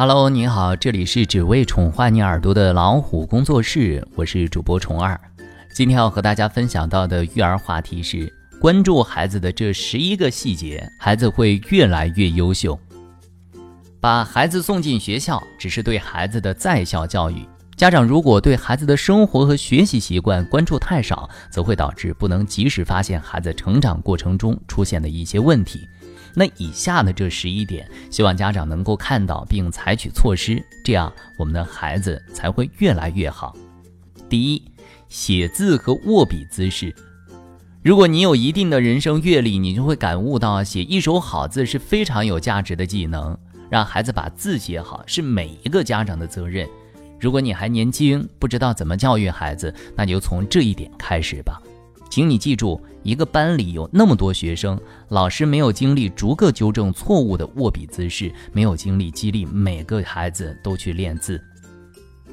Hello，你好，这里是只为宠坏你耳朵的老虎工作室，我是主播虫儿。今天要和大家分享到的育儿话题是：关注孩子的这十一个细节，孩子会越来越优秀。把孩子送进学校，只是对孩子的在校教育。家长如果对孩子的生活和学习习惯关注太少，则会导致不能及时发现孩子成长过程中出现的一些问题。那以下的这十一点，希望家长能够看到并采取措施，这样我们的孩子才会越来越好。第一，写字和握笔姿势。如果你有一定的人生阅历，你就会感悟到，写一手好字是非常有价值的技能。让孩子把字写好，是每一个家长的责任。如果你还年轻，不知道怎么教育孩子，那就从这一点开始吧。请你记住，一个班里有那么多学生，老师没有精力逐个纠正错误的握笔姿势，没有精力激励每个孩子都去练字。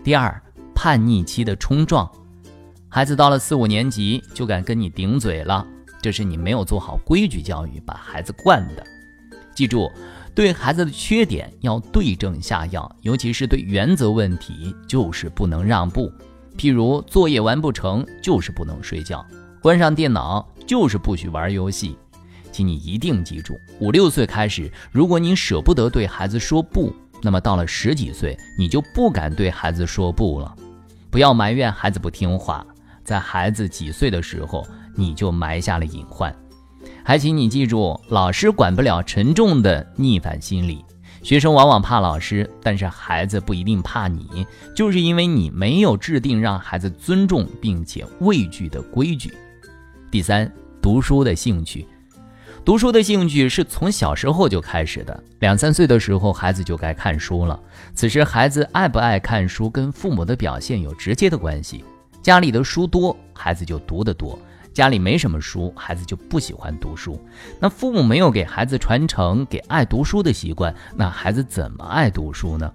第二，叛逆期的冲撞，孩子到了四五年级就敢跟你顶嘴了，这是你没有做好规矩教育，把孩子惯的。记住，对孩子的缺点要对症下药，尤其是对原则问题，就是不能让步。譬如作业完不成，就是不能睡觉。关上电脑就是不许玩游戏，请你一定记住，五六岁开始，如果你舍不得对孩子说不，那么到了十几岁，你就不敢对孩子说不了。不要埋怨孩子不听话，在孩子几岁的时候，你就埋下了隐患。还请你记住，老师管不了沉重的逆反心理，学生往往怕老师，但是孩子不一定怕你，就是因为你没有制定让孩子尊重并且畏惧的规矩。第三，读书的兴趣，读书的兴趣是从小时候就开始的。两三岁的时候，孩子就该看书了。此时，孩子爱不爱看书跟父母的表现有直接的关系。家里的书多，孩子就读得多；家里没什么书，孩子就不喜欢读书。那父母没有给孩子传承给爱读书的习惯，那孩子怎么爱读书呢？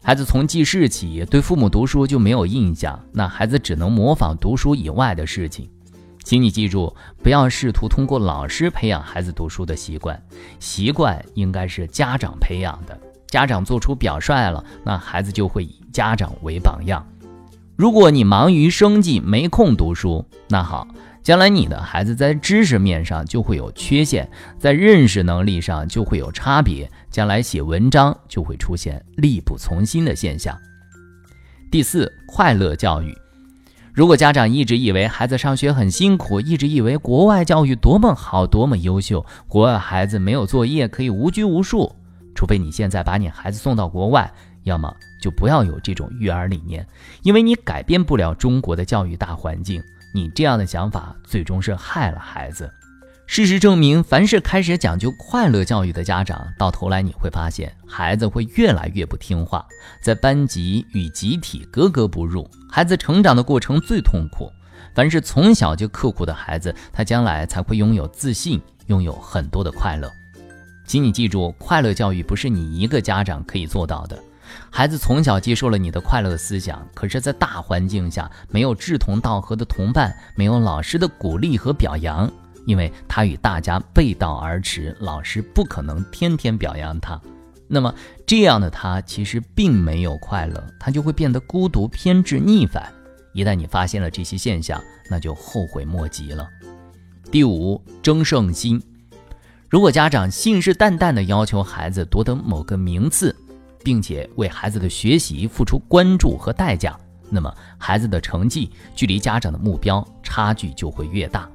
孩子从记事起对父母读书就没有印象，那孩子只能模仿读书以外的事情。请你记住，不要试图通过老师培养孩子读书的习惯，习惯应该是家长培养的。家长做出表率了，那孩子就会以家长为榜样。如果你忙于生计，没空读书，那好，将来你的孩子在知识面上就会有缺陷，在认识能力上就会有差别，将来写文章就会出现力不从心的现象。第四，快乐教育。如果家长一直以为孩子上学很辛苦，一直以为国外教育多么好、多么优秀，国外孩子没有作业可以无拘无束，除非你现在把你孩子送到国外，要么就不要有这种育儿理念，因为你改变不了中国的教育大环境，你这样的想法最终是害了孩子。事实证明，凡是开始讲究快乐教育的家长，到头来你会发现，孩子会越来越不听话，在班级与集体格格不入，孩子成长的过程最痛苦。凡是从小就刻苦的孩子，他将来才会拥有自信，拥有很多的快乐。请你记住，快乐教育不是你一个家长可以做到的。孩子从小接受了你的快乐思想，可是，在大环境下，没有志同道合的同伴，没有老师的鼓励和表扬。因为他与大家背道而驰，老师不可能天天表扬他，那么这样的他其实并没有快乐，他就会变得孤独、偏执、逆反。一旦你发现了这些现象，那就后悔莫及了。第五，争胜心。如果家长信誓旦旦地要求孩子夺得某个名次，并且为孩子的学习付出关注和代价，那么孩子的成绩距离家长的目标差距就会越大。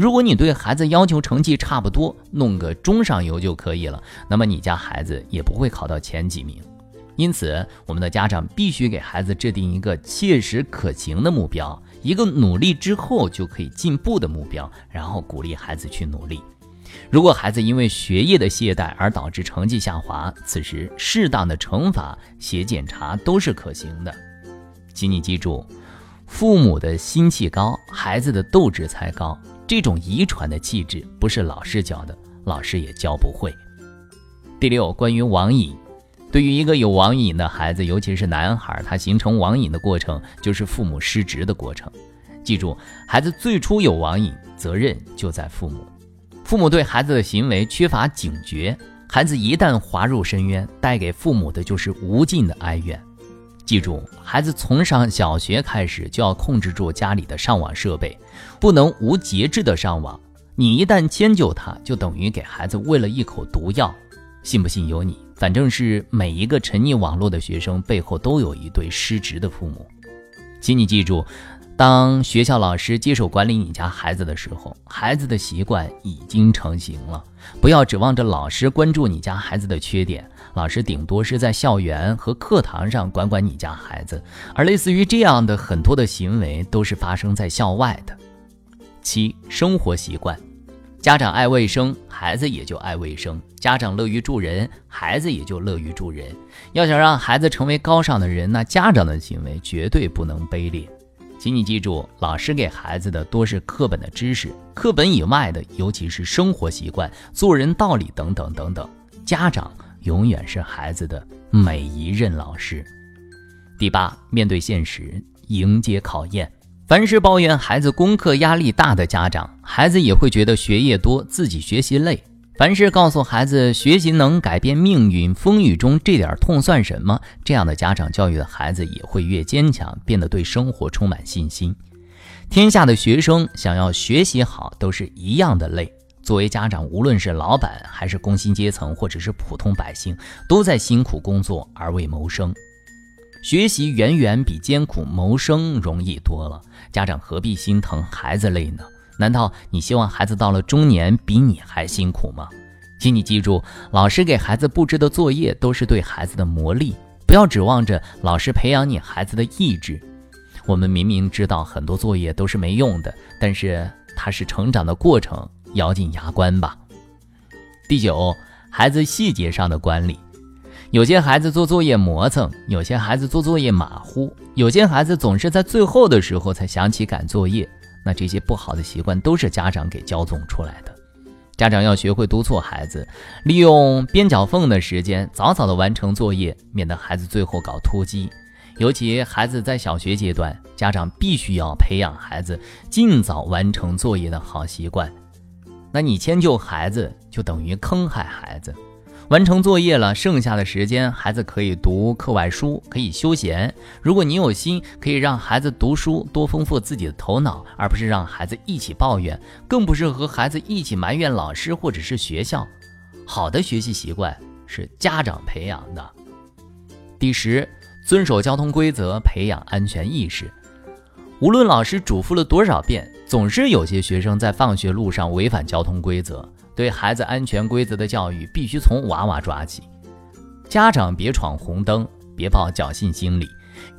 如果你对孩子要求成绩差不多，弄个中上游就可以了，那么你家孩子也不会考到前几名。因此，我们的家长必须给孩子制定一个切实可行的目标，一个努力之后就可以进步的目标，然后鼓励孩子去努力。如果孩子因为学业的懈怠而导致成绩下滑，此时适当的惩罚、写检查都是可行的。请你记住，父母的心气高，孩子的斗志才高。这种遗传的气质不是老师教的，老师也教不会。第六，关于网瘾，对于一个有网瘾的孩子，尤其是男孩，他形成网瘾的过程就是父母失职的过程。记住，孩子最初有网瘾，责任就在父母。父母对孩子的行为缺乏警觉，孩子一旦滑入深渊，带给父母的就是无尽的哀怨。记住，孩子从上小学开始就要控制住家里的上网设备，不能无节制的上网。你一旦迁就他，就等于给孩子喂了一口毒药。信不信由你，反正是每一个沉溺网络的学生背后都有一对失职的父母。请你记住，当学校老师接手管理你家孩子的时候，孩子的习惯已经成型了。不要指望着老师关注你家孩子的缺点。老师顶多是在校园和课堂上管管你家孩子，而类似于这样的很多的行为都是发生在校外的。七、生活习惯，家长爱卫生，孩子也就爱卫生；家长乐于助人，孩子也就乐于助人。要想让孩子成为高尚的人，那家长的行为绝对不能卑劣。请你记住，老师给孩子的多是课本的知识，课本以外的，尤其是生活习惯、做人道理等等等等。家长。永远是孩子的每一任老师。第八，面对现实，迎接考验。凡是抱怨孩子功课压力大的家长，孩子也会觉得学业多，自己学习累。凡是告诉孩子学习能改变命运，风雨中这点痛算什么？这样的家长教育的孩子也会越坚强，变得对生活充满信心。天下的学生想要学习好，都是一样的累。作为家长，无论是老板还是工薪阶层，或者是普通百姓，都在辛苦工作而为谋生。学习远远比艰苦谋生容易多了，家长何必心疼孩子累呢？难道你希望孩子到了中年比你还辛苦吗？请你记住，老师给孩子布置的作业都是对孩子的磨砺，不要指望着老师培养你孩子的意志。我们明明知道很多作业都是没用的，但是它是成长的过程。咬紧牙关吧。第九，孩子细节上的管理，有些孩子做作业磨蹭，有些孩子做作业马虎，有些孩子总是在最后的时候才想起赶作业。那这些不好的习惯都是家长给骄纵出来的。家长要学会督促孩子，利用边角缝的时间早早的完成作业，免得孩子最后搞突击。尤其孩子在小学阶段，家长必须要培养孩子尽早完成作业的好习惯。那你迁就孩子，就等于坑害孩子。完成作业了，剩下的时间，孩子可以读课外书，可以休闲。如果你有心，可以让孩子读书，多丰富自己的头脑，而不是让孩子一起抱怨，更不是和孩子一起埋怨老师或者是学校。好的学习习惯是家长培养的。第十，遵守交通规则，培养安全意识。无论老师嘱咐了多少遍，总是有些学生在放学路上违反交通规则。对孩子安全规则的教育，必须从娃娃抓起。家长别闯红灯，别抱侥幸心理。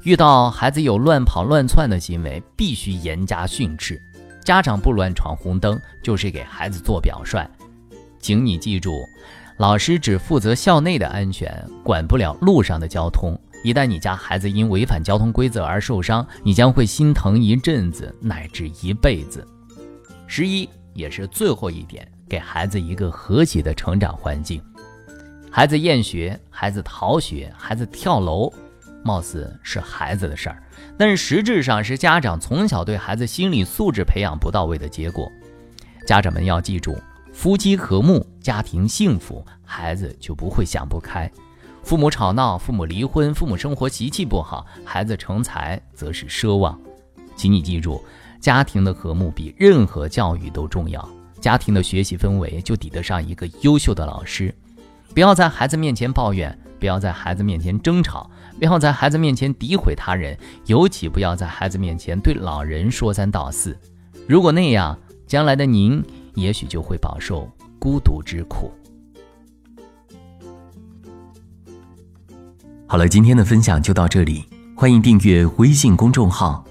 遇到孩子有乱跑乱窜的行为，必须严加训斥。家长不乱闯红灯，就是给孩子做表率。请你记住，老师只负责校内的安全，管不了路上的交通。一旦你家孩子因违反交通规则而受伤，你将会心疼一阵子，乃至一辈子。十一也是最后一点，给孩子一个和谐的成长环境。孩子厌学、孩子逃学、孩子跳楼，貌似是孩子的事儿，但是实质上是家长从小对孩子心理素质培养不到位的结果。家长们要记住，夫妻和睦，家庭幸福，孩子就不会想不开。父母吵闹，父母离婚，父母生活习气不好，孩子成才则是奢望。请你记住，家庭的和睦比任何教育都重要。家庭的学习氛围就抵得上一个优秀的老师。不要在孩子面前抱怨，不要在孩子面前争吵，不要在孩子面前诋毁他人，尤其不要在孩子面前对老人说三道四。如果那样，将来的您也许就会饱受孤独之苦。好了，今天的分享就到这里。欢迎订阅微信公众号“